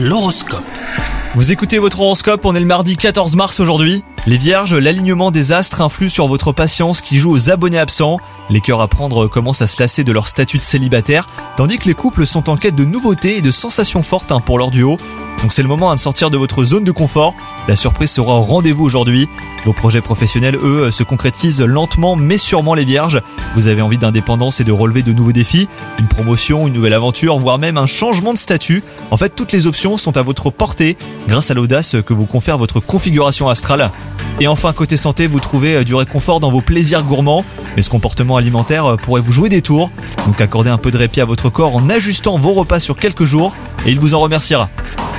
L'horoscope. Vous écoutez votre horoscope, on est le mardi 14 mars aujourd'hui. Les vierges, l'alignement des astres influe sur votre patience qui joue aux abonnés absents. Les cœurs à prendre commencent à se lasser de leur statut de célibataire, tandis que les couples sont en quête de nouveautés et de sensations fortes hein, pour leur duo. Donc c'est le moment hein, de sortir de votre zone de confort. La surprise sera au rendez-vous aujourd'hui. Vos projets professionnels, eux, se concrétisent lentement mais sûrement les vierges. Vous avez envie d'indépendance et de relever de nouveaux défis, une promotion, une nouvelle aventure, voire même un changement de statut. En fait, toutes les options sont à votre portée grâce à l'audace que vous confère votre configuration astrale. Et enfin, côté santé, vous trouvez euh, du réconfort dans vos plaisirs gourmands, mais ce comportement alimentaire euh, pourrait vous jouer des tours. Donc accordez un peu de répit à votre corps en ajustant vos repas sur quelques jours, et il vous en remerciera.